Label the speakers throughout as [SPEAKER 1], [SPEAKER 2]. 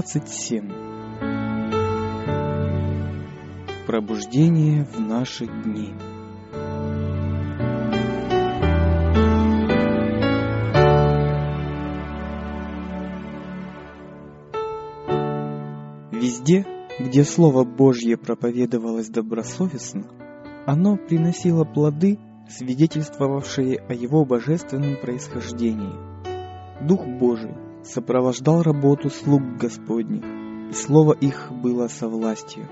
[SPEAKER 1] Глава 27 Пробуждение в наши дни Везде, где Слово Божье проповедовалось добросовестно, оно приносило плоды, свидетельствовавшие о его божественном происхождении. Дух Божий сопровождал работу слуг Господних, и слово их было со властью.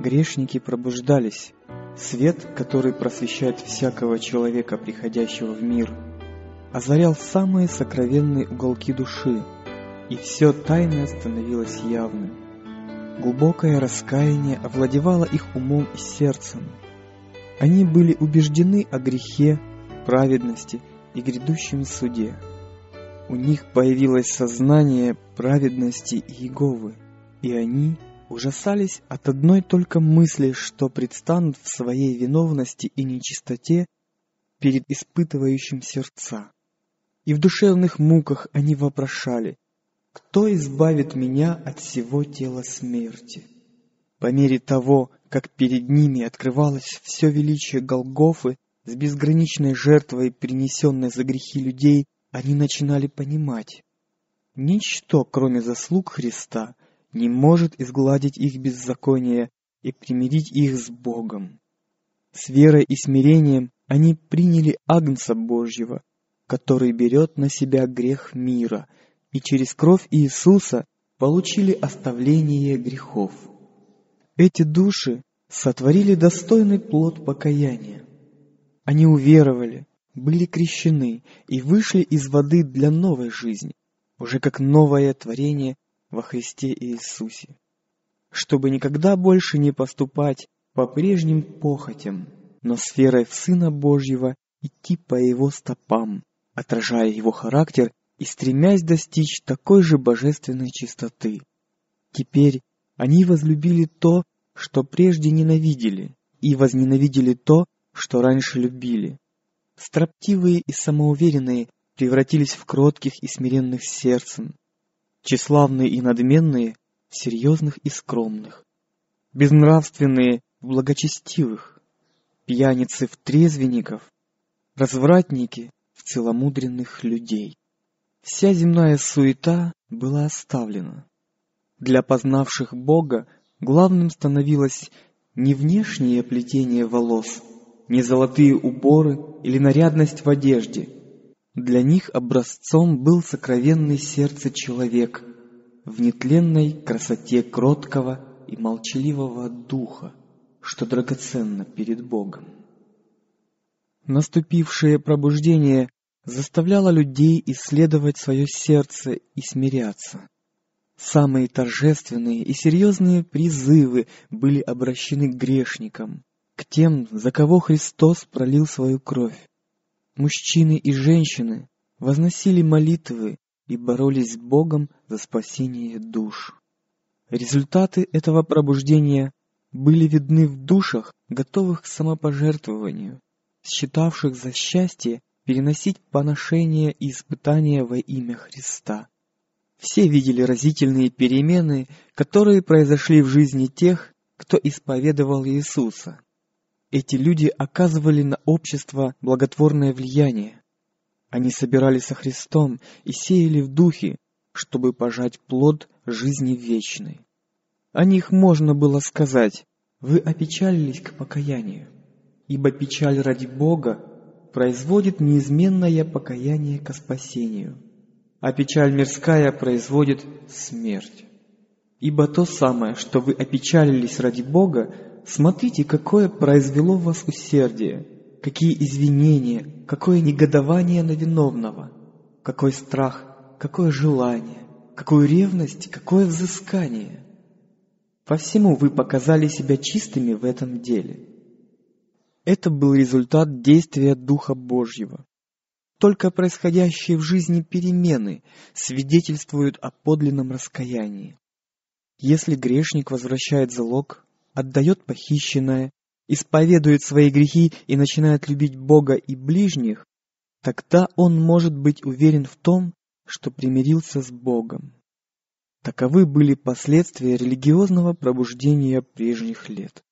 [SPEAKER 1] Грешники пробуждались, свет, который просвещает всякого человека, приходящего в мир, озарял самые сокровенные уголки души, и все тайное становилось явным. Глубокое раскаяние овладевало их умом и сердцем. Они были убеждены о грехе, праведности и грядущем суде. У них появилось сознание праведности Иеговы, и они ужасались от одной только мысли, что предстанут в своей виновности и нечистоте перед испытывающим сердца. И в душевных муках они вопрошали, кто избавит меня от всего тела смерти? По мере того, как перед ними открывалось все величие Голгофы с безграничной жертвой, принесенной за грехи людей, они начинали понимать. Ничто, кроме заслуг Христа, не может изгладить их беззаконие и примирить их с Богом. С верой и смирением они приняли Агнца Божьего, который берет на себя грех мира – и через кровь Иисуса получили оставление грехов. Эти души сотворили достойный плод покаяния. Они уверовали, были крещены и вышли из воды для новой жизни, уже как новое творение во Христе Иисусе, чтобы никогда больше не поступать по прежним похотям, но с верой в Сына Божьего идти по Его стопам, отражая Его характер и стремясь достичь такой же божественной чистоты. Теперь они возлюбили то, что прежде ненавидели, и возненавидели то, что раньше любили. Строптивые и самоуверенные превратились в кротких и смиренных сердцем, тщеславные и надменные — в серьезных и скромных, безнравственные — в благочестивых, пьяницы в трезвенников, развратники в целомудренных людей. Вся земная суета была оставлена. Для познавших Бога главным становилось не внешнее плетение волос, не золотые уборы или нарядность в одежде. Для них образцом был сокровенный сердце человек в нетленной красоте кроткого и молчаливого духа, что драгоценно перед Богом. Наступившее пробуждение заставляла людей исследовать свое сердце и смиряться. Самые торжественные и серьезные призывы были обращены к грешникам, к тем, за кого Христос пролил свою кровь. Мужчины и женщины возносили молитвы и боролись с Богом за спасение душ. Результаты этого пробуждения были видны в душах, готовых к самопожертвованию, считавших за счастье переносить поношения и испытания во имя Христа. Все видели разительные перемены, которые произошли в жизни тех, кто исповедовал Иисуса. Эти люди оказывали на общество благотворное влияние. Они собирались со Христом и сеяли в духе, чтобы пожать плод жизни вечной. О них можно было сказать, вы опечалились к покаянию, ибо печаль ради Бога производит неизменное покаяние ко спасению, а печаль мирская производит смерть. Ибо то самое, что вы опечалились ради Бога, смотрите, какое произвело в вас усердие, какие извинения, какое негодование на виновного, какой страх, какое желание, какую ревность, какое взыскание. По всему вы показали себя чистыми в этом деле – это был результат действия Духа Божьего. Только происходящие в жизни перемены свидетельствуют о подлинном раскаянии. Если грешник возвращает залог, отдает похищенное, исповедует свои грехи и начинает любить Бога и ближних, тогда он может быть уверен в том, что примирился с Богом. Таковы были последствия религиозного пробуждения прежних лет.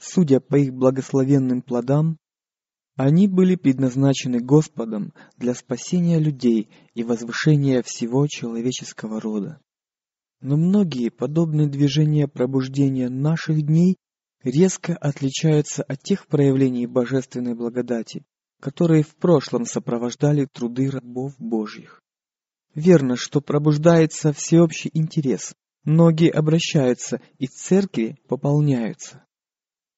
[SPEAKER 1] Судя по их благословенным плодам, они были предназначены Господом для спасения людей и возвышения всего человеческого рода. Но многие подобные движения пробуждения наших дней резко отличаются от тех проявлений божественной благодати, которые в прошлом сопровождали труды рабов Божьих. Верно, что пробуждается всеобщий интерес, многие обращаются и церкви пополняются.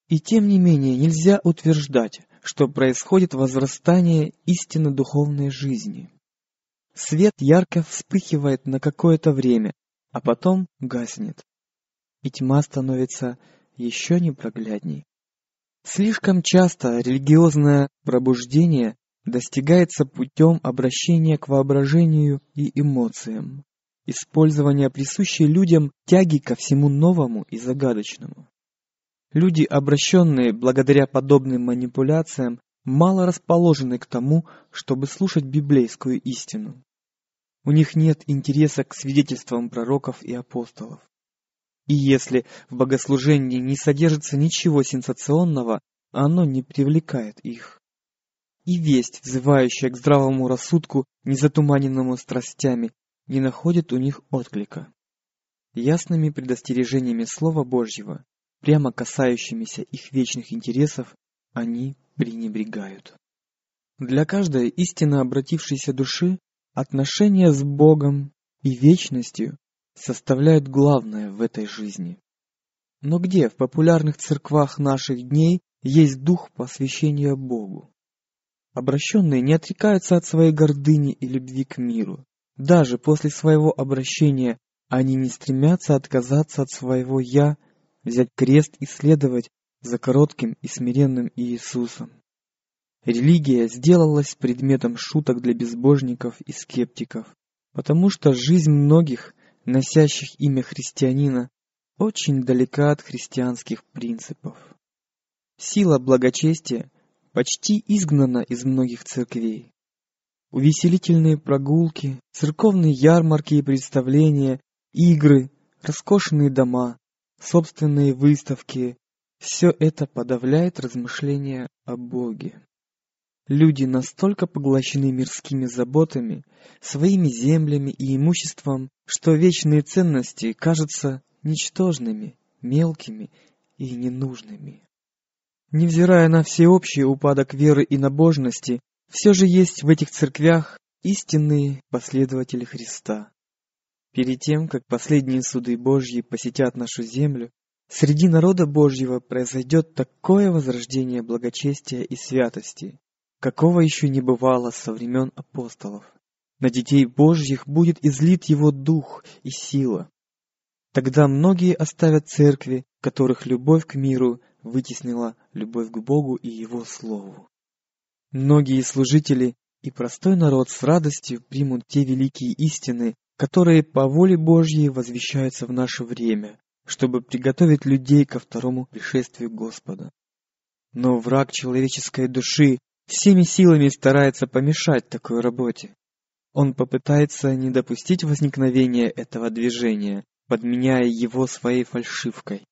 [SPEAKER 1] И тем не менее нельзя утверждать, что происходит возрастание истинно духовной жизни. Свет ярко вспыхивает на какое-то время, а потом гаснет. И тьма становится еще непроглядней. Слишком часто религиозное пробуждение достигается путем обращения к воображению и эмоциям, использования присущей людям тяги ко всему новому и загадочному. Люди, обращенные благодаря подобным манипуляциям, мало расположены к тому, чтобы слушать библейскую истину. У них нет интереса к свидетельствам пророков и апостолов. И если в богослужении не содержится ничего сенсационного, оно не привлекает их. И весть, взывающая к здравому рассудку, незатуманенному страстями, не находит у них отклика. Ясными предостережениями Слова Божьего прямо касающимися их вечных интересов, они пренебрегают. Для каждой истинно обратившейся души отношения с Богом и вечностью составляют главное в этой жизни. Но где в популярных церквах наших дней есть дух посвящения Богу? Обращенные не отрекаются от своей гордыни и любви к миру. Даже после своего обращения они не стремятся отказаться от своего «я» взять крест и следовать за коротким и смиренным Иисусом. Религия сделалась предметом шуток для безбожников и скептиков, потому что жизнь многих, носящих имя христианина, очень далека от христианских принципов. Сила благочестия почти изгнана из многих церквей. Увеселительные прогулки, церковные ярмарки и представления, игры, роскошные дома, собственные выставки, все это подавляет размышления о Боге. Люди настолько поглощены мирскими заботами, своими землями и имуществом, что вечные ценности кажутся ничтожными, мелкими и ненужными. Невзирая на всеобщий упадок веры и набожности, все же есть в этих церквях истинные последователи Христа. Перед тем, как последние суды Божьи посетят нашу землю, среди народа Божьего произойдет такое возрождение благочестия и святости, какого еще не бывало со времен апостолов. На детей Божьих будет излит Его Дух и сила. Тогда многие оставят церкви, которых любовь к миру вытеснила любовь к Богу и Его Слову. Многие служители и простой народ с радостью примут те великие истины, которые по воле Божьей возвещаются в наше время, чтобы приготовить людей ко второму пришествию Господа. Но враг человеческой души всеми силами старается помешать такой работе. Он попытается не допустить возникновения этого движения, подменяя его своей фальшивкой.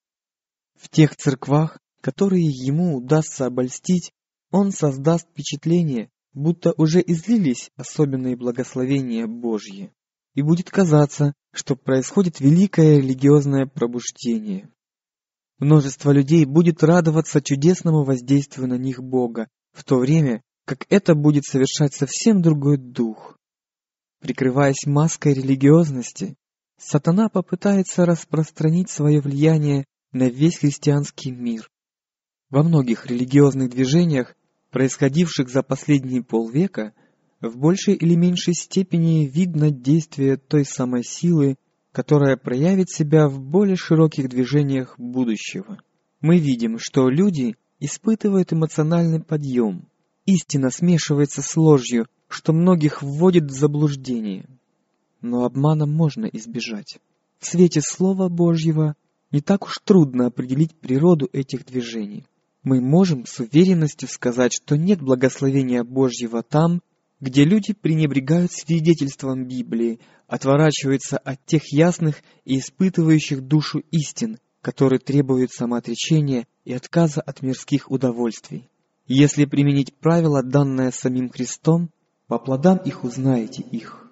[SPEAKER 1] В тех церквах, которые ему удастся обольстить, он создаст впечатление, будто уже излились особенные благословения Божьи и будет казаться, что происходит великое религиозное пробуждение. Множество людей будет радоваться чудесному воздействию на них Бога, в то время как это будет совершать совсем другой дух. Прикрываясь маской религиозности, сатана попытается распространить свое влияние на весь христианский мир. Во многих религиозных движениях, происходивших за последние полвека, в большей или меньшей степени видно действие той самой силы, которая проявит себя в более широких движениях будущего. Мы видим, что люди испытывают эмоциональный подъем. Истина смешивается с ложью, что многих вводит в заблуждение. Но обмана можно избежать. В свете Слова Божьего не так уж трудно определить природу этих движений. Мы можем с уверенностью сказать, что нет благословения Божьего там, где люди пренебрегают свидетельством Библии, отворачиваются от тех ясных и испытывающих душу истин, которые требуют самоотречения и отказа от мирских удовольствий. Если применить правило, данное самим Христом, по плодам их узнаете их.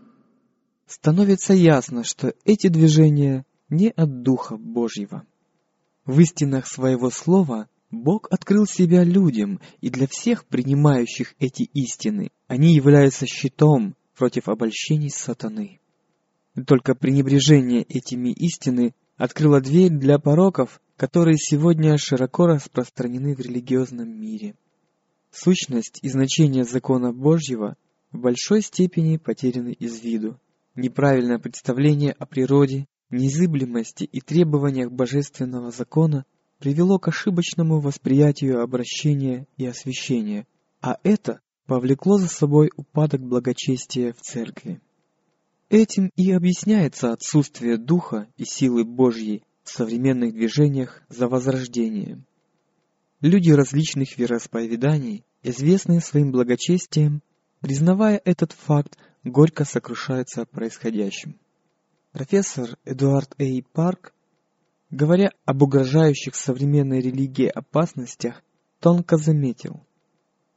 [SPEAKER 1] Становится ясно, что эти движения не от Духа Божьего. В истинах своего слова Бог открыл себя людям, и для всех принимающих эти истины они являются щитом против обольщений сатаны. Только пренебрежение этими истины открыло дверь для пороков, которые сегодня широко распространены в религиозном мире. Сущность и значение закона Божьего в большой степени потеряны из виду. Неправильное представление о природе, незыблемости и требованиях божественного закона привело к ошибочному восприятию обращения и освящения, а это повлекло за собой упадок благочестия в церкви. Этим и объясняется отсутствие духа и силы Божьей в современных движениях за возрождение. Люди различных вероисповеданий, известные своим благочестием, признавая этот факт, горько сокрушаются о происходящем. Профессор Эдуард Эй Парк Говоря об угрожающих современной религии опасностях, тонко заметил.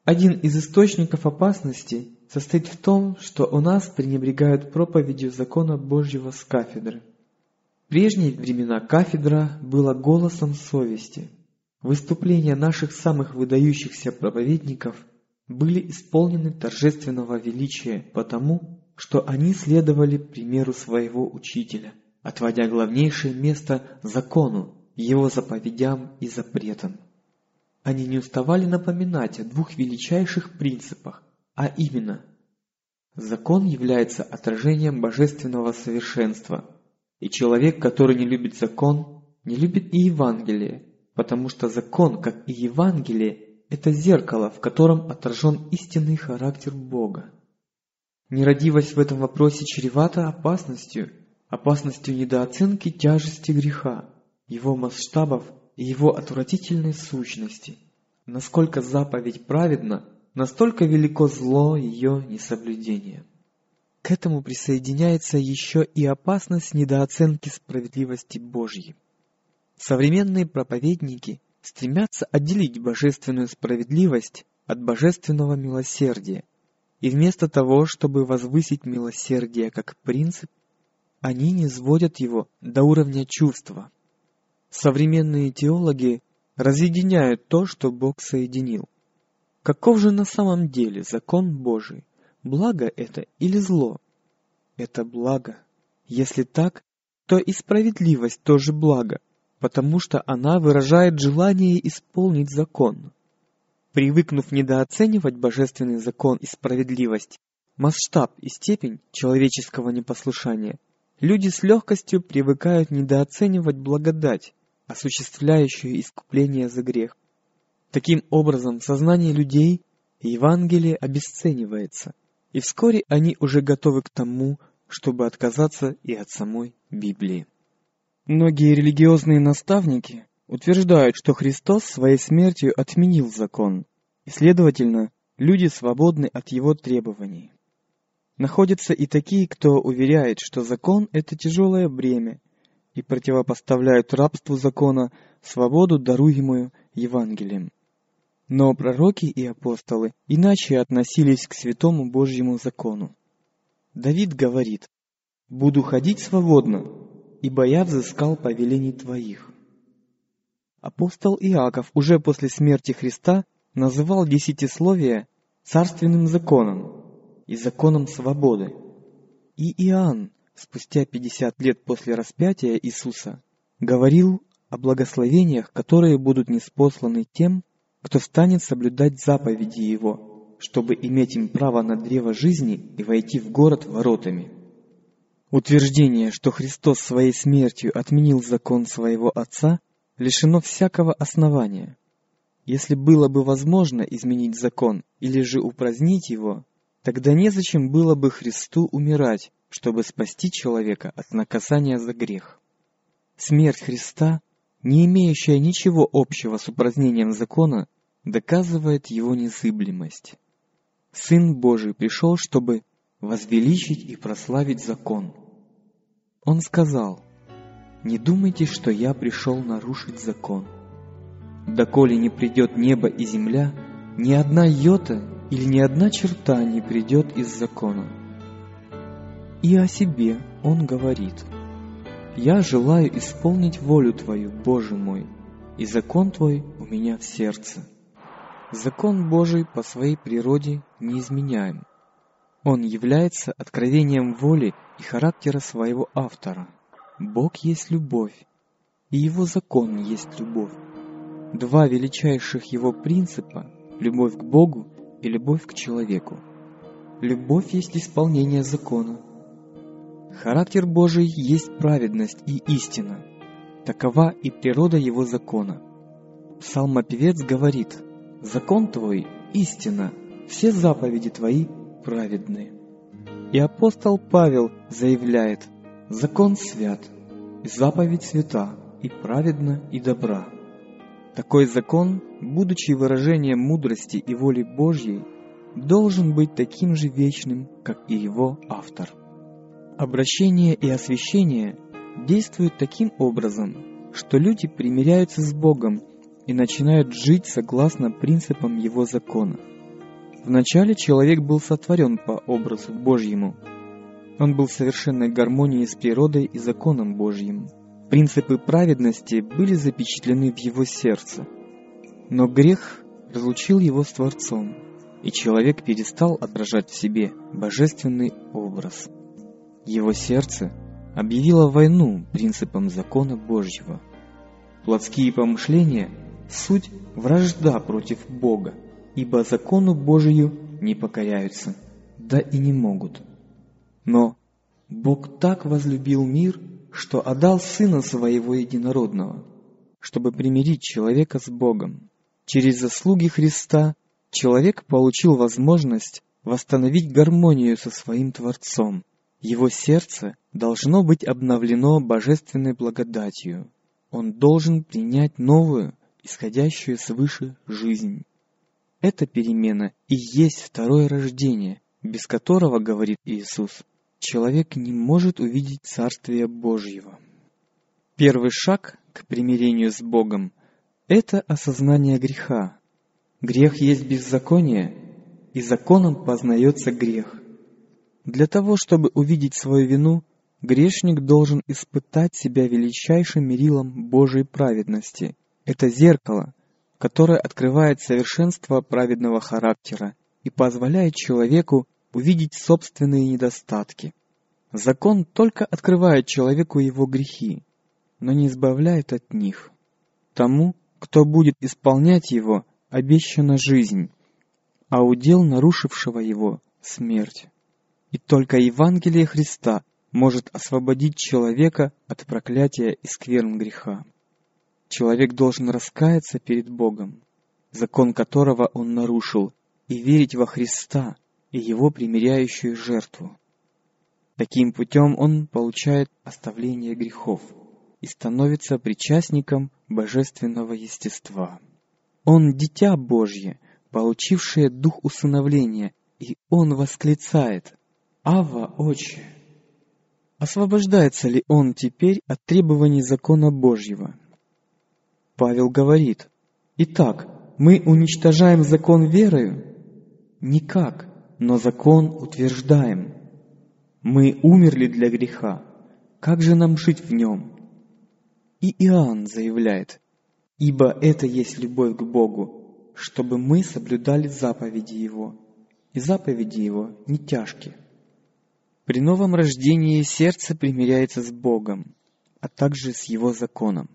[SPEAKER 1] Один из источников опасности состоит в том, что у нас пренебрегают проповедью закона Божьего с кафедры. В прежние времена кафедра была голосом совести. Выступления наших самых выдающихся проповедников были исполнены торжественного величия потому, что они следовали примеру своего учителя – отводя главнейшее место закону, его заповедям и запретам. Они не уставали напоминать о двух величайших принципах, а именно Закон является отражением божественного совершенства, и человек, который не любит закон, не любит и Евангелие, потому что закон, как и Евангелие, это зеркало, в котором отражен истинный характер Бога. Нерадивость в этом вопросе чревата опасностью, опасностью недооценки тяжести греха, его масштабов и его отвратительной сущности. Насколько заповедь праведна, настолько велико зло ее несоблюдения. К этому присоединяется еще и опасность недооценки справедливости Божьей. Современные проповедники стремятся отделить божественную справедливость от божественного милосердия, и вместо того, чтобы возвысить милосердие как принцип, они не сводят его до уровня чувства. Современные теологи разъединяют то, что Бог соединил. Каков же на самом деле закон Божий? Благо это или зло? Это благо. Если так, то и справедливость тоже благо, потому что она выражает желание исполнить закон. Привыкнув недооценивать божественный закон и справедливость, масштаб и степень человеческого непослушания, Люди с легкостью привыкают недооценивать благодать, осуществляющую искупление за грех. Таким образом, сознание людей Евангелие обесценивается, и вскоре они уже готовы к тому, чтобы отказаться и от самой Библии. Многие религиозные наставники утверждают, что Христос своей смертью отменил закон, и, следовательно, люди свободны от его требований. Находятся и такие, кто уверяет, что закон – это тяжелое бремя, и противопоставляют рабству закона свободу, даруемую Евангелием. Но пророки и апостолы иначе относились к святому Божьему закону. Давид говорит, «Буду ходить свободно, ибо я взыскал повелений Твоих». Апостол Иаков уже после смерти Христа называл десятисловие царственным законом, и законом свободы. И Иоанн, спустя 50 лет после распятия Иисуса, говорил о благословениях, которые будут неспосланы тем, кто станет соблюдать заповеди Его, чтобы иметь им право на древо жизни и войти в город воротами. Утверждение, что Христос своей смертью отменил закон своего Отца, лишено всякого основания. Если было бы возможно изменить закон или же упразднить его, Тогда незачем было бы Христу умирать, чтобы спасти человека от наказания за грех. Смерть Христа, не имеющая ничего общего с упразднением закона, доказывает его незыблемость. Сын Божий пришел, чтобы возвеличить и прославить закон. Он сказал, «Не думайте, что я пришел нарушить закон. Доколе не придет небо и земля, ни одна йота или ни одна черта не придет из закона». И о себе он говорит, «Я желаю исполнить волю Твою, Боже мой, и закон Твой у меня в сердце». Закон Божий по своей природе неизменяем. Он является откровением воли и характера своего автора. Бог есть любовь, и Его закон есть любовь. Два величайших Его принципа – любовь к Богу и любовь к человеку. Любовь есть исполнение закона. Характер Божий есть праведность и истина. Такова и природа Его закона. Псалмопевец говорит «Закон Твой – истина, все заповеди Твои праведны. И апостол Павел заявляет, закон свят, и заповедь свята, и праведна, и добра. Такой закон, будучи выражением мудрости и воли Божьей, должен быть таким же вечным, как и его автор. Обращение и освящение действуют таким образом, что люди примиряются с Богом и начинают жить согласно принципам Его закона – Вначале человек был сотворен по образу Божьему. Он был в совершенной гармонии с природой и законом Божьим. Принципы праведности были запечатлены в его сердце. Но грех разлучил его с Творцом, и человек перестал отражать в себе божественный образ. Его сердце объявило войну принципам закона Божьего. Плотские помышления – суть вражда против Бога – ибо закону Божию не покоряются, да и не могут. Но Бог так возлюбил мир, что отдал Сына Своего Единородного, чтобы примирить человека с Богом. Через заслуги Христа человек получил возможность восстановить гармонию со своим Творцом. Его сердце должно быть обновлено божественной благодатью. Он должен принять новую, исходящую свыше жизнь. Эта перемена и есть второе рождение, без которого, говорит Иисус, человек не может увидеть Царствие Божьего. Первый шаг к примирению с Богом – это осознание греха. Грех есть беззаконие, и законом познается грех. Для того, чтобы увидеть свою вину, грешник должен испытать себя величайшим мерилом Божьей праведности. Это зеркало, которое открывает совершенство праведного характера и позволяет человеку увидеть собственные недостатки. Закон только открывает человеку его грехи, но не избавляет от них. Тому, кто будет исполнять его, обещана жизнь, а удел нарушившего его — смерть. И только Евангелие Христа может освободить человека от проклятия и скверн греха. Человек должен раскаяться перед Богом, закон которого он нарушил, и верить во Христа и Его примиряющую жертву. Таким путем он получает оставление грехов и становится причастником божественного естества. Он дитя Божье, получившее дух усыновления, и он восклицает «Ава, Отче!» Освобождается ли он теперь от требований закона Божьего? Павел говорит, «Итак, мы уничтожаем закон верою? Никак, но закон утверждаем. Мы умерли для греха. Как же нам жить в нем?» И Иоанн заявляет, «Ибо это есть любовь к Богу, чтобы мы соблюдали заповеди Его, и заповеди Его не тяжкие». При новом рождении сердце примиряется с Богом, а также с Его законом.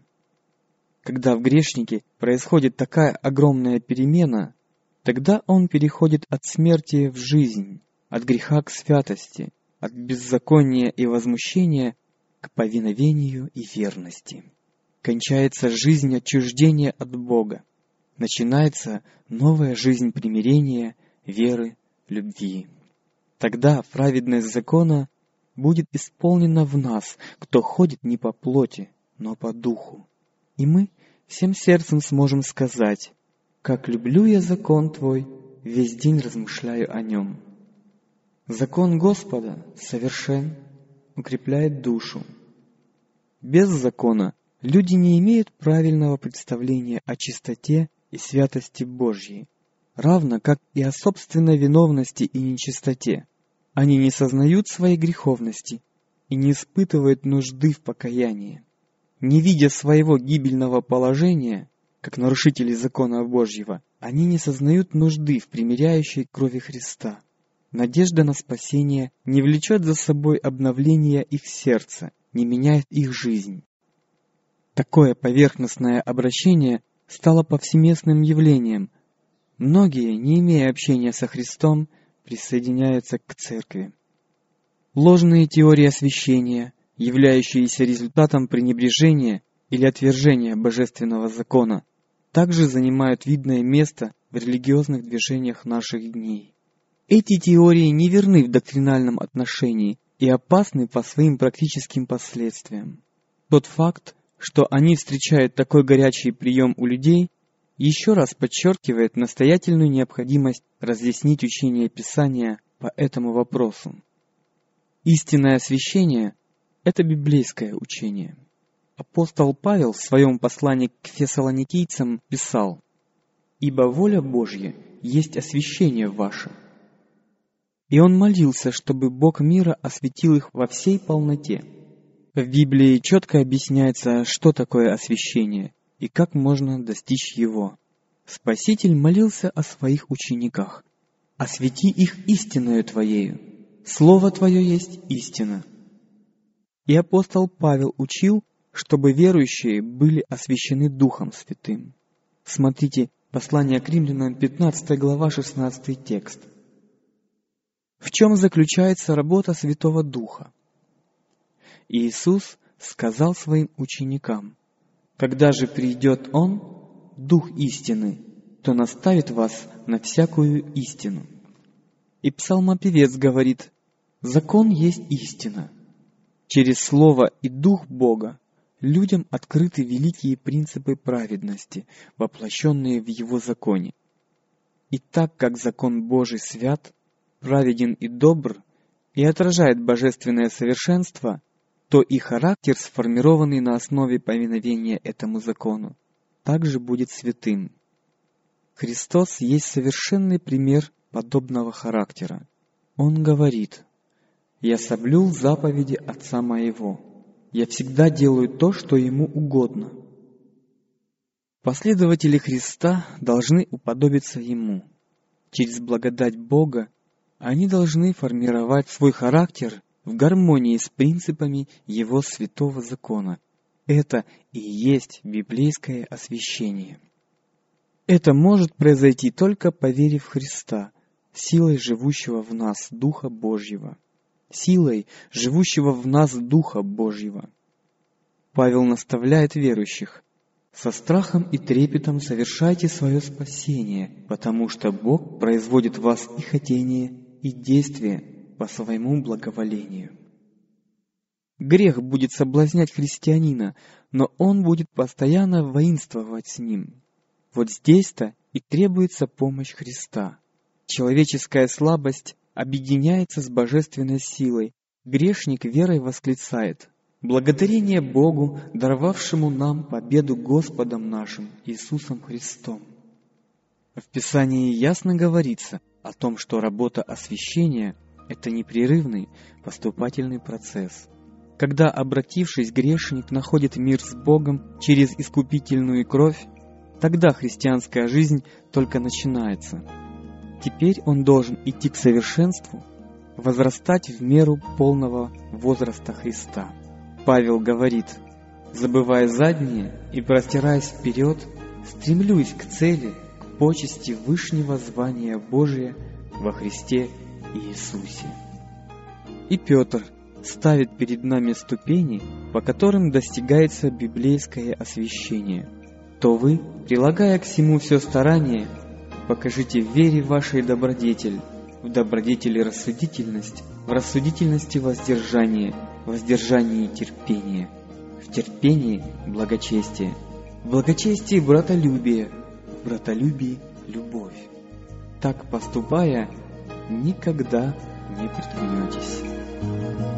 [SPEAKER 1] Когда в грешнике происходит такая огромная перемена, тогда он переходит от смерти в жизнь, от греха к святости, от беззакония и возмущения к повиновению и верности. Кончается жизнь отчуждения от Бога. Начинается новая жизнь примирения, веры, любви. Тогда праведность закона будет исполнена в нас, кто ходит не по плоти, но по духу. И мы всем сердцем сможем сказать, «Как люблю я закон Твой, весь день размышляю о нем. Закон Господа совершен, укрепляет душу. Без закона люди не имеют правильного представления о чистоте и святости Божьей, равно как и о собственной виновности и нечистоте. Они не сознают своей греховности и не испытывают нужды в покаянии. Не видя своего гибельного положения, как нарушители закона Божьего, они не сознают нужды в примиряющей крови Христа. Надежда на спасение не влечет за собой обновление их сердца, не меняет их жизнь. Такое поверхностное обращение стало повсеместным явлением. Многие, не имея общения со Христом, присоединяются к церкви. Ложные теории освящения, являющиеся результатом пренебрежения или отвержения божественного закона, также занимают видное место в религиозных движениях наших дней. Эти теории не верны в доктринальном отношении и опасны по своим практическим последствиям. Тот факт, что они встречают такой горячий прием у людей, еще раз подчеркивает настоятельную необходимость разъяснить учение Писания по этому вопросу. Истинное освящение – это библейское учение. Апостол Павел в своем послании к фессалоникийцам писал «Ибо воля Божья есть освящение ваше». И он молился, чтобы Бог мира осветил их во всей полноте. В Библии четко объясняется, что такое освящение и как можно достичь его. Спаситель молился о своих учениках. «Освети их истиною Твоею, Слово Твое есть истина». И апостол Павел учил, чтобы верующие были освящены Духом Святым. Смотрите, послание к римлянам, 15 глава, 16 текст. В чем заключается работа Святого Духа? Иисус сказал своим ученикам, когда же придет Он, Дух истины, то наставит вас на всякую истину. И псалмопевец говорит, закон есть истина. Через Слово и Дух Бога людям открыты великие принципы праведности, воплощенные в Его законе. И так как закон Божий свят, праведен и добр, и отражает божественное совершенство – то и характер, сформированный на основе повиновения этому закону, также будет святым. Христос есть совершенный пример подобного характера. Он говорит, «Я соблюл заповеди Отца Моего. Я всегда делаю то, что Ему угодно». Последователи Христа должны уподобиться Ему. Через благодать Бога они должны формировать свой характер в гармонии с принципами его святого закона. Это и есть библейское освящение. Это может произойти только поверив в Христа, силой живущего в нас Духа Божьего. Силой живущего в нас Духа Божьего. Павел наставляет верующих, со страхом и трепетом совершайте свое спасение, потому что Бог производит в вас и хотение, и действие, по своему благоволению. Грех будет соблазнять христианина, но он будет постоянно воинствовать с ним. Вот здесь-то и требуется помощь Христа. Человеческая слабость объединяется с божественной силой. Грешник верой восклицает «Благодарение Богу, даровавшему нам победу Господом нашим Иисусом Христом». В Писании ясно говорится о том, что работа освящения это непрерывный поступательный процесс. Когда, обратившись, грешник находит мир с Богом через искупительную кровь, тогда христианская жизнь только начинается. Теперь он должен идти к совершенству, возрастать в меру полного возраста Христа. Павел говорит, забывая заднее и простираясь вперед, стремлюсь к цели, к почести вышнего звания Божия во Христе Иисусе. И Петр ставит перед нами ступени, по которым достигается библейское освящение. То вы, прилагая к всему все старание, покажите в вере вашей добродетель, в добродетели рассудительность, в рассудительности воздержание, в воздержании терпение, в терпении благочестие, в благочестии братолюбие, в братолюбии любовь. так поступая, никогда не приткнетесь.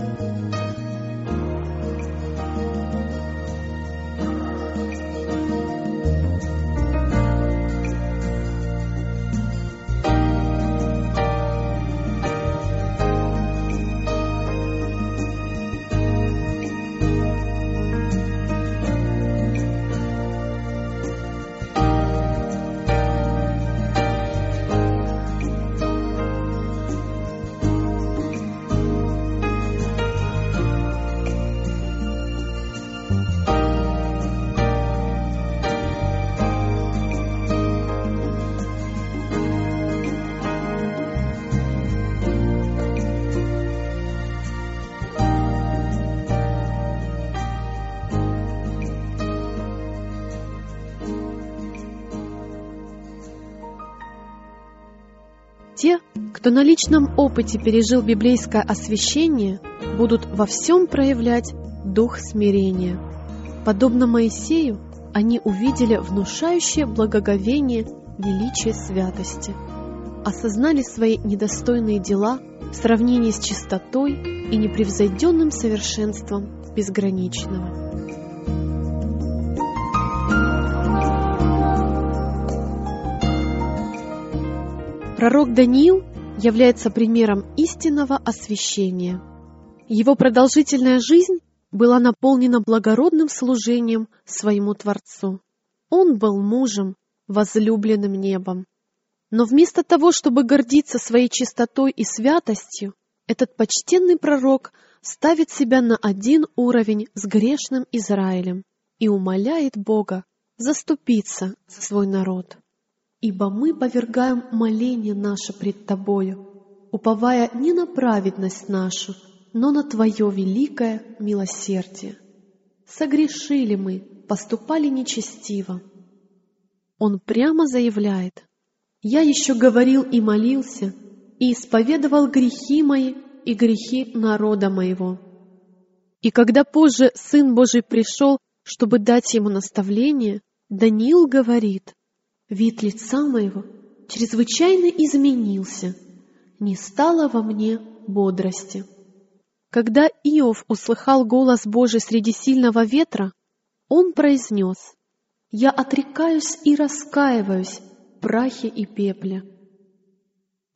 [SPEAKER 2] Кто на личном опыте пережил библейское освящение, будут во всем проявлять дух смирения. Подобно Моисею, они увидели внушающее благоговение величие святости, осознали свои недостойные дела в сравнении с чистотой и непревзойденным совершенством безграничного. Пророк Даниил является примером истинного освящения. Его продолжительная жизнь была наполнена благородным служением своему Творцу. Он был мужем, возлюбленным небом. Но вместо того, чтобы гордиться своей чистотой и святостью, этот почтенный пророк ставит себя на один уровень с грешным Израилем и умоляет Бога заступиться за свой народ. Ибо мы повергаем моление наше пред Тобою, уповая не на праведность нашу, но на Твое великое милосердие. Согрешили мы, поступали нечестиво. Он прямо заявляет, «Я еще говорил и молился, и исповедовал грехи мои и грехи народа моего». И когда позже Сын Божий пришел, чтобы дать ему наставление, Даниил говорит, Вид лица моего чрезвычайно изменился, не стало во мне бодрости. Когда Иов услыхал голос Божий среди сильного ветра, он произнес, «Я отрекаюсь и раскаиваюсь в и пепле».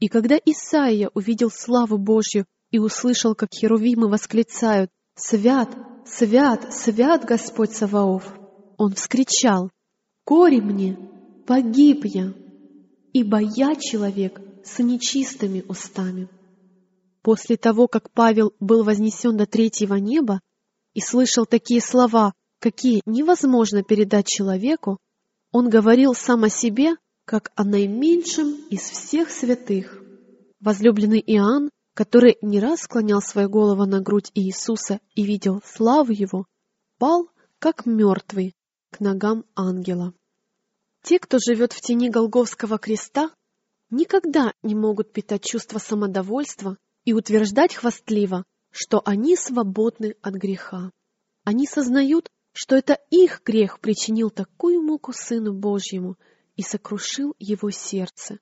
[SPEAKER 2] И когда Исаия увидел славу Божью и услышал, как херувимы восклицают «Свят, свят, свят Господь Саваоф!», он вскричал «Горе мне! Погиб я, ибо я человек с нечистыми устами. После того, как Павел был вознесен до третьего неба и слышал такие слова, какие невозможно передать человеку, он говорил сам о себе, как о наименьшем из всех святых. Возлюбленный Иоанн, который не раз склонял свою голову на грудь Иисуса и видел славу Его, пал, как мертвый, к ногам ангела. Те, кто живет в тени Голговского креста, никогда не могут питать чувство самодовольства и утверждать хвастливо, что они свободны от греха. Они сознают, что это их грех причинил такую муку Сыну Божьему и сокрушил его сердце.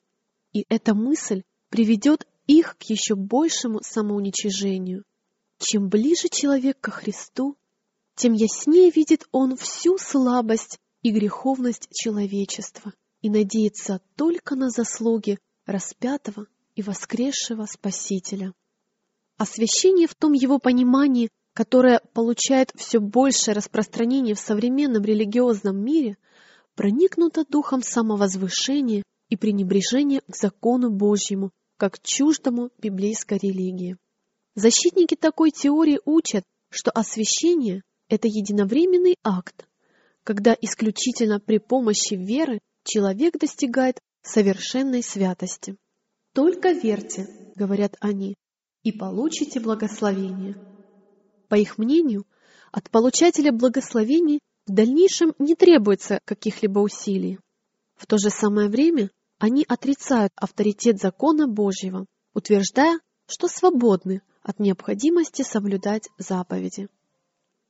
[SPEAKER 2] И эта мысль приведет их к еще большему самоуничижению. Чем ближе человек ко Христу, тем яснее видит он всю слабость и греховность человечества и надеяться только на заслуги распятого и воскресшего Спасителя. Освящение в том его понимании, которое получает все большее распространение в современном религиозном мире, проникнуто духом самовозвышения и пренебрежения к закону Божьему, как чуждому библейской религии. Защитники такой теории учат, что освящение – это единовременный акт, когда исключительно при помощи веры человек достигает совершенной святости. «Только верьте», — говорят они, — «и получите благословение». По их мнению, от получателя благословений в дальнейшем не требуется каких-либо усилий. В то же самое время они отрицают авторитет закона Божьего, утверждая, что свободны от необходимости соблюдать заповеди.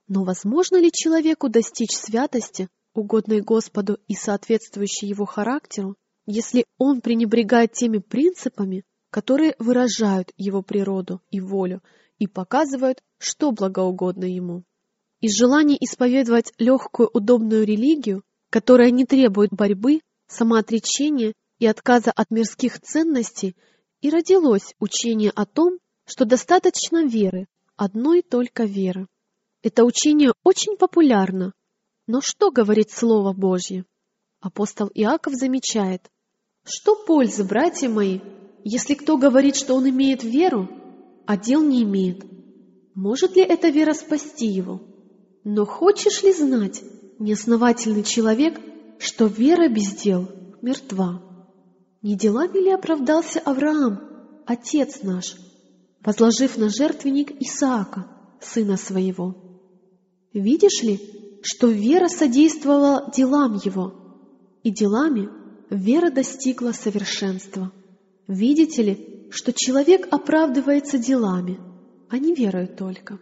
[SPEAKER 2] Но возможно ли человеку достичь святости, угодной Господу и соответствующей его характеру, если он пренебрегает теми принципами, которые выражают его природу и волю и показывают, что благоугодно ему. Из желания исповедовать легкую, удобную религию, которая не требует борьбы, самоотречения и отказа от мирских ценностей, и родилось учение о том, что достаточно веры, одной только веры. Это учение очень популярно, но что говорит Слово Божье? Апостол Иаков замечает, что пользы, братья мои, если кто говорит, что он имеет веру, а дел не имеет? Может ли эта вера спасти его? Но хочешь ли знать, неосновательный человек, что вера без дел мертва? Не делами ли оправдался Авраам, отец наш, возложив на жертвенник Исаака, сына своего? Видишь ли, что вера содействовала делам его, и делами вера достигла совершенства. Видите ли, что человек оправдывается делами, а не верою только.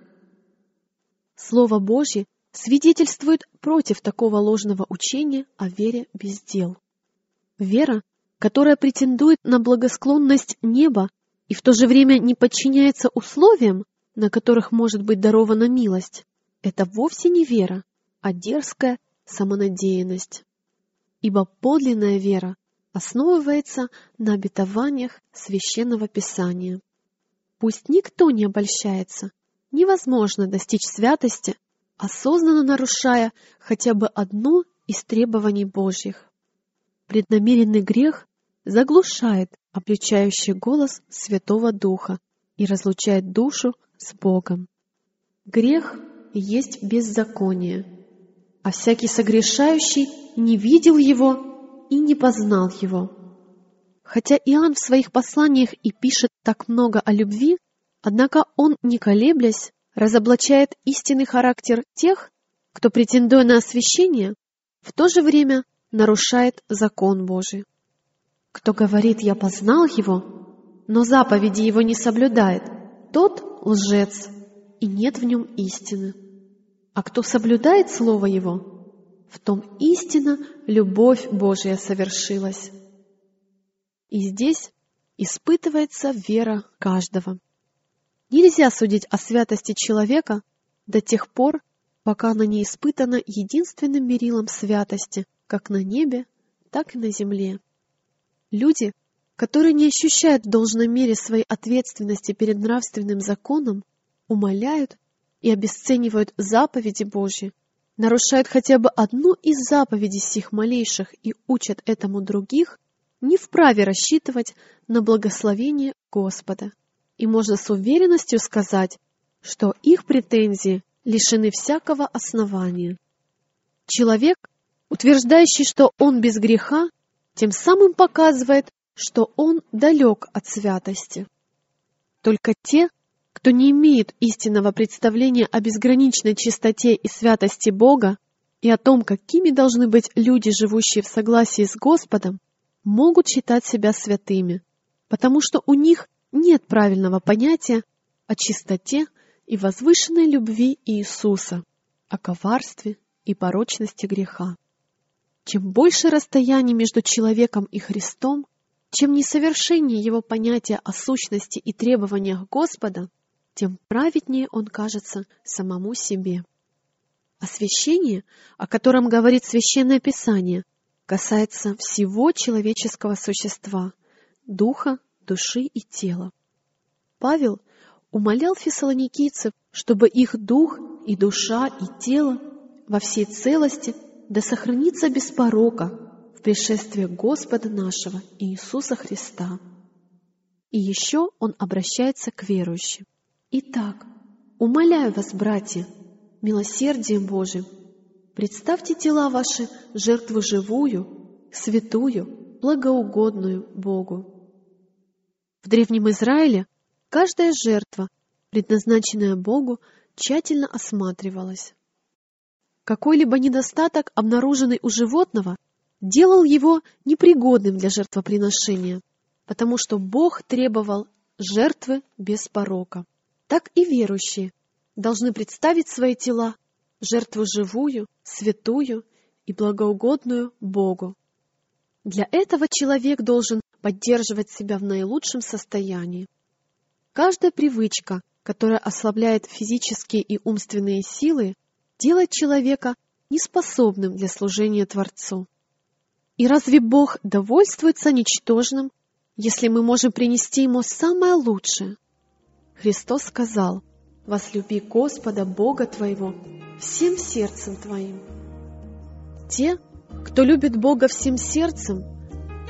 [SPEAKER 2] Слово Божье свидетельствует против такого ложного учения о вере без дел. Вера, которая претендует на благосклонность неба и в то же время не подчиняется условиям, на которых может быть дарована милость, это вовсе не вера, а дерзкая самонадеянность. Ибо подлинная вера основывается на обетованиях Священного Писания. Пусть никто не обольщается, невозможно достичь святости, осознанно нарушая хотя бы одно из требований Божьих. Преднамеренный грех заглушает обличающий голос Святого Духа и разлучает душу с Богом. Грех есть беззаконие, а всякий согрешающий не видел его и не познал его. Хотя Иоанн в своих посланиях и пишет так много о любви, однако он, не колеблясь, разоблачает истинный характер тех, кто, претендуя на освящение, в то же время нарушает закон Божий. Кто говорит «я познал его», но заповеди его не соблюдает, тот лжец, и нет в нем истины. А кто соблюдает Слово Его, в том истина любовь Божия совершилась. И здесь испытывается вера каждого. Нельзя судить о святости человека до тех пор, пока она не испытана единственным мерилом святости, как на небе, так и на земле. Люди, которые не ощущают в должной мере своей ответственности перед нравственным законом, умоляют и обесценивают заповеди Божьи, нарушают хотя бы одну из заповедей сих малейших и учат этому других, не вправе рассчитывать на благословение Господа. И можно с уверенностью сказать, что их претензии лишены всякого основания. Человек, утверждающий, что он без греха, тем самым показывает, что он далек от святости. Только те, кто не имеет истинного представления о безграничной чистоте и святости Бога и о том, какими должны быть люди, живущие в согласии с Господом, могут считать себя святыми, потому что у них нет правильного понятия о чистоте и возвышенной любви Иисуса, о коварстве и порочности греха. Чем больше расстояние между человеком и Христом, чем несовершеннее его понятие о сущности и требованиях Господа, тем праведнее он кажется самому себе. Освящение, о котором говорит Священное Писание, касается всего человеческого существа, духа, души и тела. Павел умолял фессалоникийцев, чтобы их дух и душа и тело во всей целости да сохранится без порока в пришествии Господа нашего Иисуса Христа. И еще он обращается к верующим. Итак, умоляю вас, братья, милосердием Божиим, представьте тела ваши жертву живую, святую, благоугодную Богу. В Древнем Израиле каждая жертва, предназначенная Богу, тщательно осматривалась. Какой-либо недостаток, обнаруженный у животного, делал его непригодным для жертвоприношения, потому что Бог требовал жертвы без порока так и верующие должны представить свои тела, жертву живую, святую и благоугодную Богу. Для этого человек должен поддерживать себя в наилучшем состоянии. Каждая привычка, которая ослабляет физические и умственные силы, делает человека неспособным для служения Творцу. И разве Бог довольствуется ничтожным, если мы можем принести Ему самое лучшее? Христос сказал, «Возлюби Господа Бога твоего всем сердцем твоим». Те, кто любит Бога всем сердцем,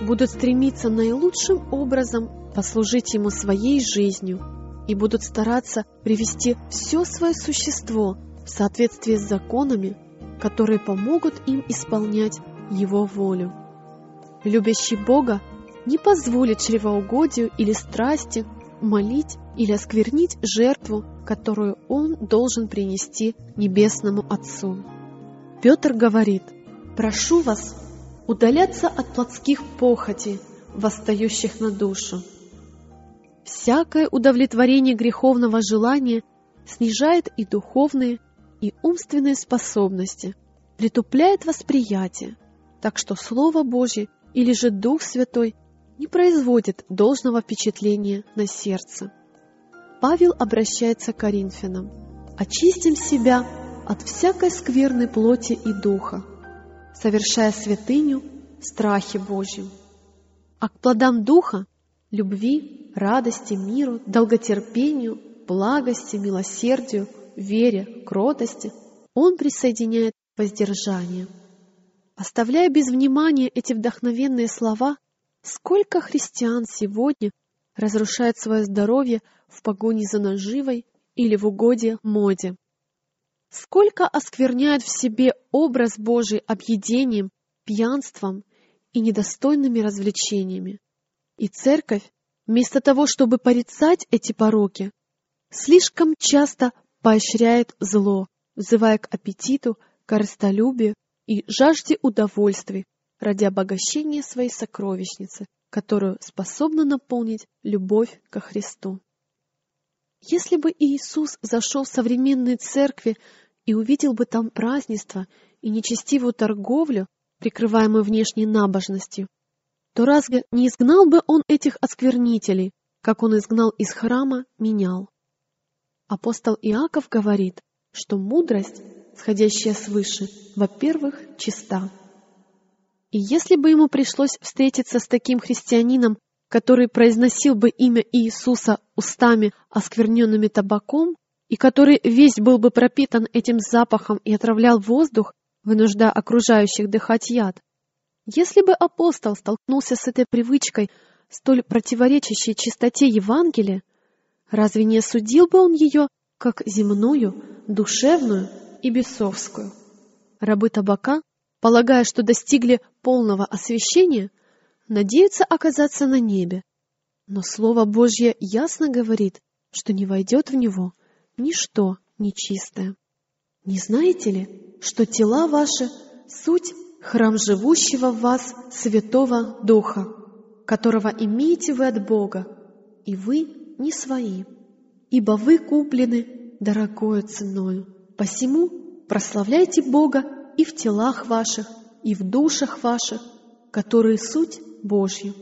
[SPEAKER 2] будут стремиться наилучшим образом послужить Ему своей жизнью и будут стараться привести все свое существо в соответствии с законами, которые помогут им исполнять Его волю. Любящий Бога не позволит чревоугодию или страсти молить или осквернить жертву, которую он должен принести Небесному Отцу. Петр говорит, «Прошу вас удаляться от плотских похотей, восстающих на душу. Всякое удовлетворение греховного желания снижает и духовные, и умственные способности, притупляет восприятие, так что Слово Божье или же Дух Святой не производит должного впечатления на сердце. Павел обращается к Коринфянам. «Очистим себя от всякой скверной плоти и духа, совершая святыню в страхе Божьем». А к плодам духа – любви, радости, миру, долготерпению, благости, милосердию, вере, кротости – он присоединяет воздержание. Оставляя без внимания эти вдохновенные слова, сколько христиан сегодня разрушают свое здоровье в погоне за наживой или в угоде моде. Сколько оскверняют в себе образ Божий объедением, пьянством и недостойными развлечениями. И церковь, вместо того, чтобы порицать эти пороки, слишком часто поощряет зло, взывая к аппетиту, корыстолюбию и жажде удовольствий ради обогащения своей сокровищницы, которую способна наполнить любовь ко Христу. Если бы Иисус зашел в современные церкви и увидел бы там празднество и нечестивую торговлю, прикрываемую внешней набожностью, то разве не изгнал бы он этих осквернителей, как он изгнал из храма менял? Апостол Иаков говорит, что мудрость, сходящая свыше, во-первых, чиста. И если бы ему пришлось встретиться с таким христианином, который произносил бы имя Иисуса устами, оскверненными табаком, и который весь был бы пропитан этим запахом и отравлял воздух, вынуждая окружающих дыхать яд. Если бы апостол столкнулся с этой привычкой, столь противоречащей чистоте Евангелия, разве не осудил бы он ее как земную, душевную и бесовскую? Рабы табака, полагая, что достигли полного освящения, надеются оказаться на небе. Но Слово Божье ясно говорит, что не войдет в него ничто нечистое. Не знаете ли, что тела ваши — суть храм живущего в вас Святого Духа, которого имеете вы от Бога, и вы не свои, ибо вы куплены дорогою ценою. Посему прославляйте Бога и в телах ваших, и в душах ваших, которые суть Божью.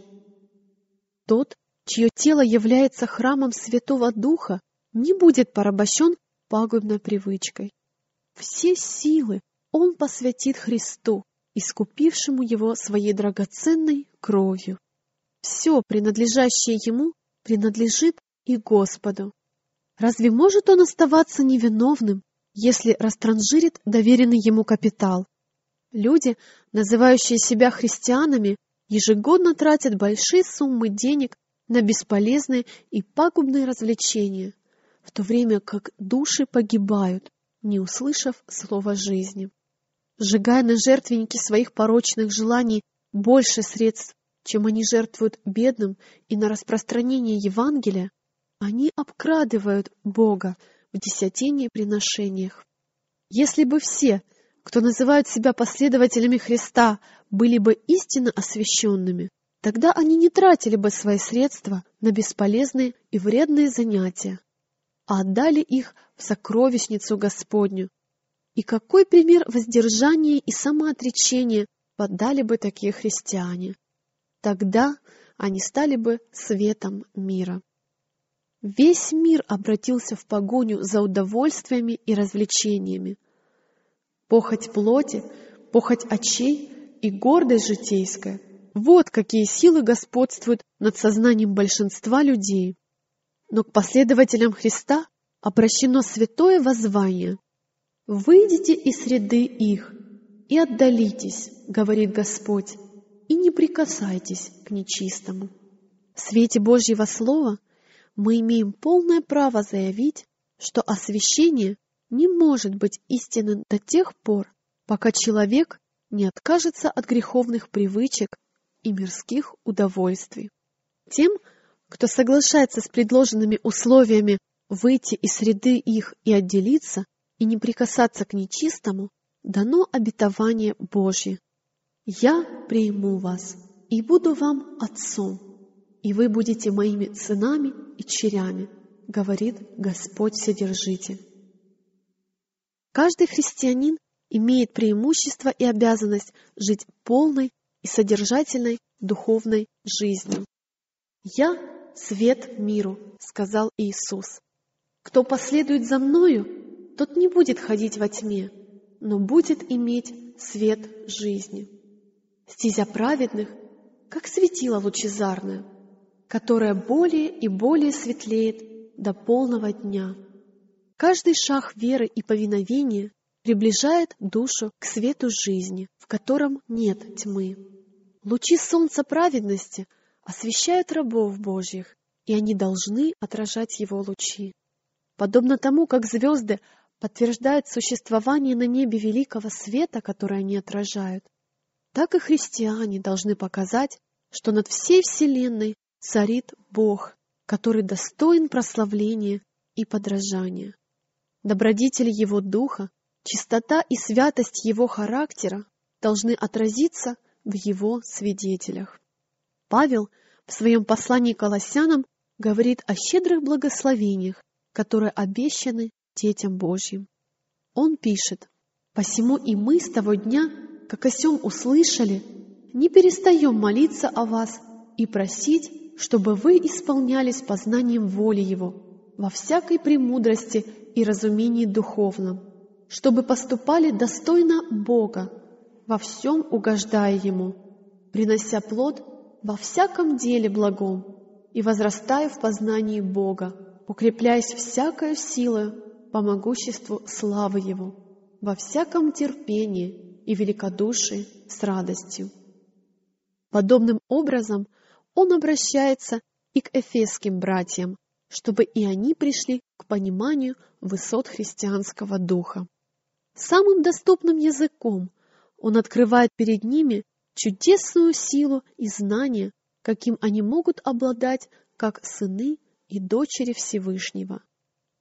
[SPEAKER 2] Тот, чье тело является храмом Святого Духа, не будет порабощен пагубной привычкой. Все силы он посвятит Христу, искупившему его своей драгоценной кровью. Все, принадлежащее ему, принадлежит и Господу. Разве может он оставаться невиновным, если растранжирит доверенный ему капитал? Люди, называющие себя христианами, ежегодно тратят большие суммы денег на бесполезные и пагубные развлечения, в то время как души погибают, не услышав слова жизни. Сжигая на жертвенники своих порочных желаний больше средств, чем они жертвуют бедным и на распространение Евангелия, они обкрадывают Бога в десятине приношениях. Если бы все, кто называют себя последователями Христа, были бы истинно освященными, тогда они не тратили бы свои средства на бесполезные и вредные занятия, а отдали их в сокровищницу Господню. И какой пример воздержания и самоотречения подали бы такие христиане? Тогда они стали бы светом мира. Весь мир обратился в погоню за удовольствиями и развлечениями. Похоть плоти, похоть очей и гордость житейская — вот какие силы господствуют над сознанием большинства людей. Но к последователям Христа обращено святое воззвание. «Выйдите из среды их и отдалитесь, — говорит Господь, — и не прикасайтесь к нечистому». В свете Божьего Слова мы имеем полное право заявить, что освящение не может быть истинным до тех пор, пока человек не откажется от греховных привычек и мирских удовольствий. Тем, кто соглашается с предложенными условиями выйти из среды их и отделиться, и не прикасаться к нечистому, дано обетование Божье. «Я приму вас и буду вам отцом, и вы будете моими сынами и черями», говорит Господь Вседержитель. Каждый христианин имеет преимущество и обязанность жить полной и содержательной духовной жизнью. «Я — свет миру», — сказал Иисус. «Кто последует за Мною, тот не будет ходить во тьме, но будет иметь свет жизни». Стезя праведных, как светило лучезарное, которое более и более светлеет до полного дня. Каждый шаг веры и повиновения приближает душу к свету жизни, в котором нет тьмы. Лучи солнца праведности освещают рабов Божьих, и они должны отражать его лучи. Подобно тому, как звезды подтверждают существование на небе великого света, который они отражают, так и христиане должны показать, что над всей Вселенной царит Бог, который достоин прославления и подражания. Добродетели Его Духа, чистота и святость Его характера должны отразиться в Его свидетелях. Павел в своем послании к Колоссянам говорит о щедрых благословениях, которые обещаны детям Божьим. Он пишет, «Посему и мы с того дня, как о сем услышали, не перестаем молиться о вас и просить, чтобы вы исполнялись познанием воли Его во всякой премудрости и разумении духовном, чтобы поступали достойно Бога, во всем угождая Ему, принося плод во всяком деле благом и возрастая в познании Бога, укрепляясь всякою силою по могуществу славы Его, во всяком терпении и великодушии с радостью. Подобным образом он обращается и к эфесским братьям, чтобы и они пришли к пониманию высот христианского духа. Самым доступным языком он открывает перед ними чудесную силу и знание, каким они могут обладать как сыны и дочери Всевышнего.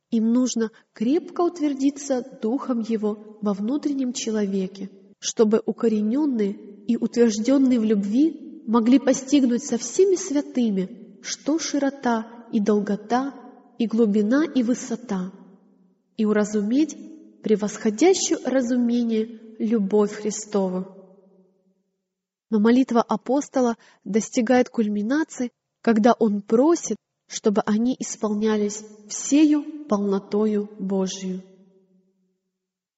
[SPEAKER 2] Им нужно крепко утвердиться духом его во внутреннем человеке, чтобы укорененные и утвержденные в любви могли постигнуть со всеми святыми, что широта и долгота, и глубина и высота, и уразуметь превосходящую разумение любовь Христову. Но молитва апостола достигает кульминации, когда он просит, чтобы они исполнялись всею полнотою Божию.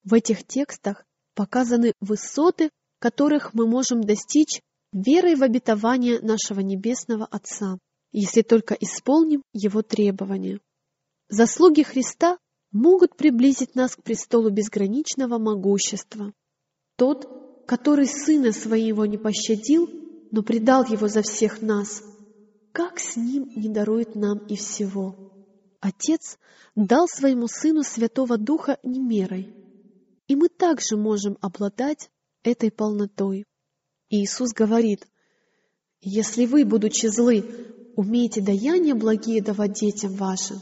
[SPEAKER 2] В этих текстах показаны высоты, которых мы можем достичь верой в обетование нашего Небесного Отца если только исполним Его требования. Заслуги Христа могут приблизить нас к престолу безграничного могущества. Тот, который Сына Своего не пощадил, но предал Его за всех нас, как с Ним не дарует нам и всего? Отец дал Своему Сыну Святого Духа не мерой, и мы также можем обладать этой полнотой. Иисус говорит, «Если вы, будучи злы, умеете даяния благие давать детям вашим,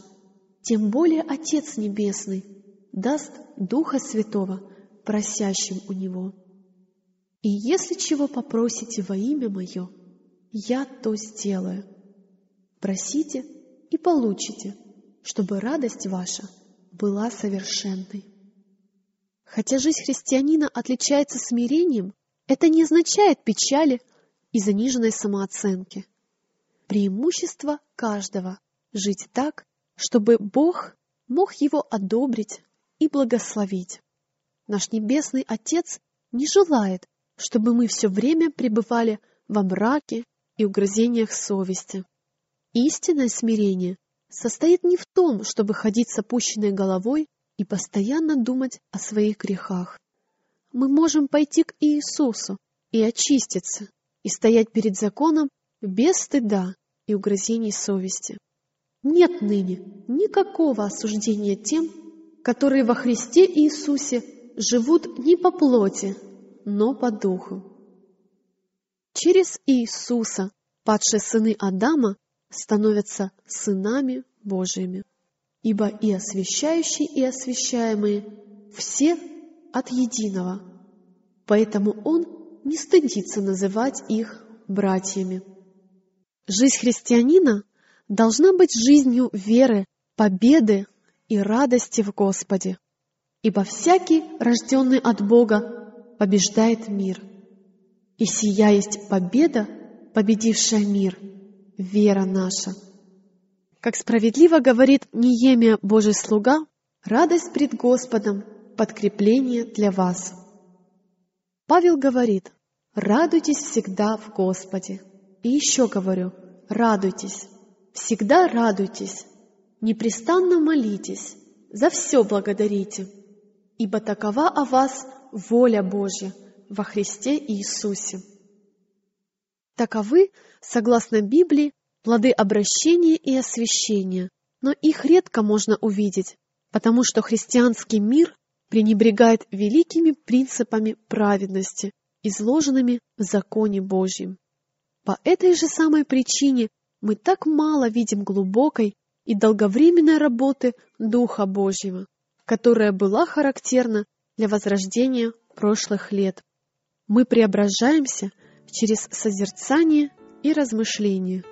[SPEAKER 2] тем более Отец Небесный даст Духа Святого просящим у Него. И если чего попросите во имя Мое, я то сделаю. Просите и получите, чтобы радость ваша была совершенной. Хотя жизнь христианина отличается смирением, это не означает печали и заниженной самооценки. Преимущество каждого — жить так, чтобы Бог мог его одобрить и благословить. Наш Небесный Отец не желает, чтобы мы все время пребывали во мраке и угрызениях совести. Истинное смирение состоит не в том, чтобы ходить с опущенной головой и постоянно думать о своих грехах. Мы можем пойти к Иисусу и очиститься, и стоять перед законом без стыда и угрызений совести. Нет ныне никакого осуждения тем, которые во Христе Иисусе живут не по плоти, но по духу. Через Иисуса падшие сыны Адама становятся сынами Божьими, ибо и освящающие, и освящаемые все от единого, поэтому Он не стыдится называть их братьями. Жизнь христианина должна быть жизнью веры, победы и радости в Господе, ибо всякий, рожденный от Бога, побеждает мир. И сия есть победа, победившая мир, вера наша. Как справедливо говорит Ниемия Божий слуга, радость пред Господом — подкрепление для вас. Павел говорит, радуйтесь всегда в Господе. И еще говорю, радуйтесь, всегда радуйтесь, непрестанно молитесь, за все благодарите, ибо такова о вас воля Божья во Христе Иисусе. Таковы, согласно Библии, плоды обращения и освящения, но их редко можно увидеть, потому что христианский мир пренебрегает великими принципами праведности, изложенными в законе Божьем. По этой же самой причине мы так мало видим глубокой и долговременной работы Духа Божьего, которая была характерна для возрождения прошлых лет. Мы преображаемся через созерцание и размышление.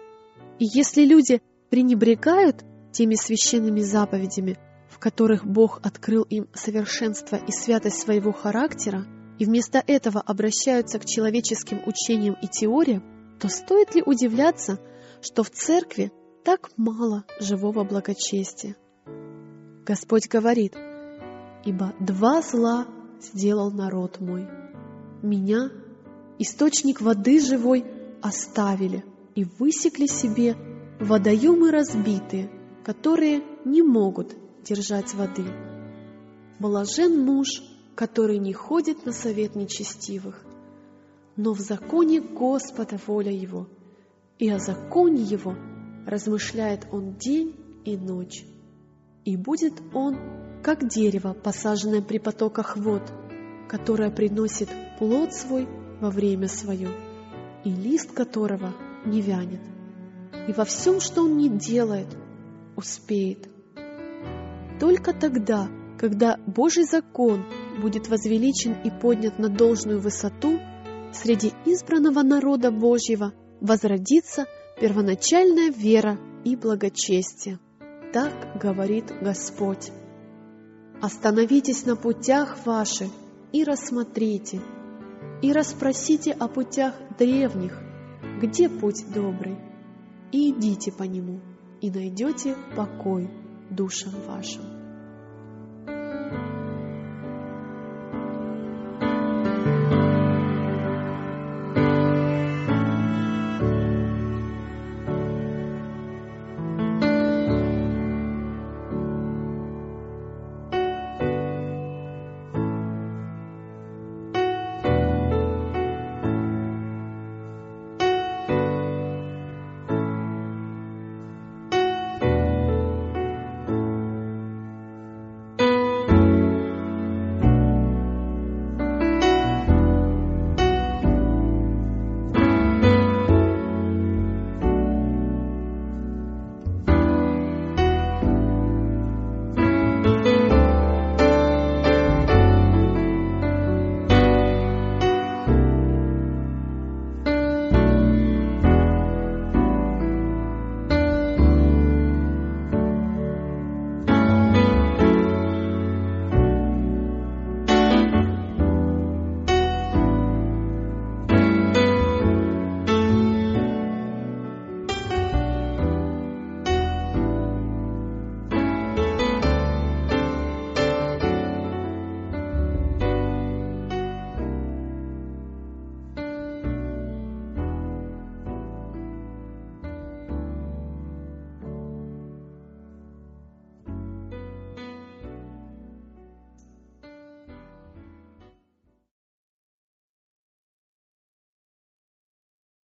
[SPEAKER 2] И если люди пренебрегают теми священными заповедями, которых Бог открыл им совершенство и святость своего характера, и вместо этого обращаются к человеческим учениям и теориям, то стоит ли удивляться, что в церкви так мало живого благочестия? Господь говорит, «Ибо два зла сделал народ мой. Меня, источник воды живой, оставили и высекли себе водоемы разбитые, которые не могут держать воды. Блажен муж, который не ходит на совет нечестивых, но в законе Господа воля его, и о законе его размышляет он день и ночь. И будет он, как дерево, посаженное при потоках вод, которое приносит плод свой во время свое, и лист которого не вянет. И во всем, что он не делает, успеет. Только тогда, когда Божий закон будет возвеличен и поднят на должную высоту, среди избранного народа Божьего возродится первоначальная вера и благочестие. Так говорит Господь. Остановитесь на путях ваших и рассмотрите, и расспросите о путях древних, где путь добрый, и идите по нему, и найдете покой душам вашим.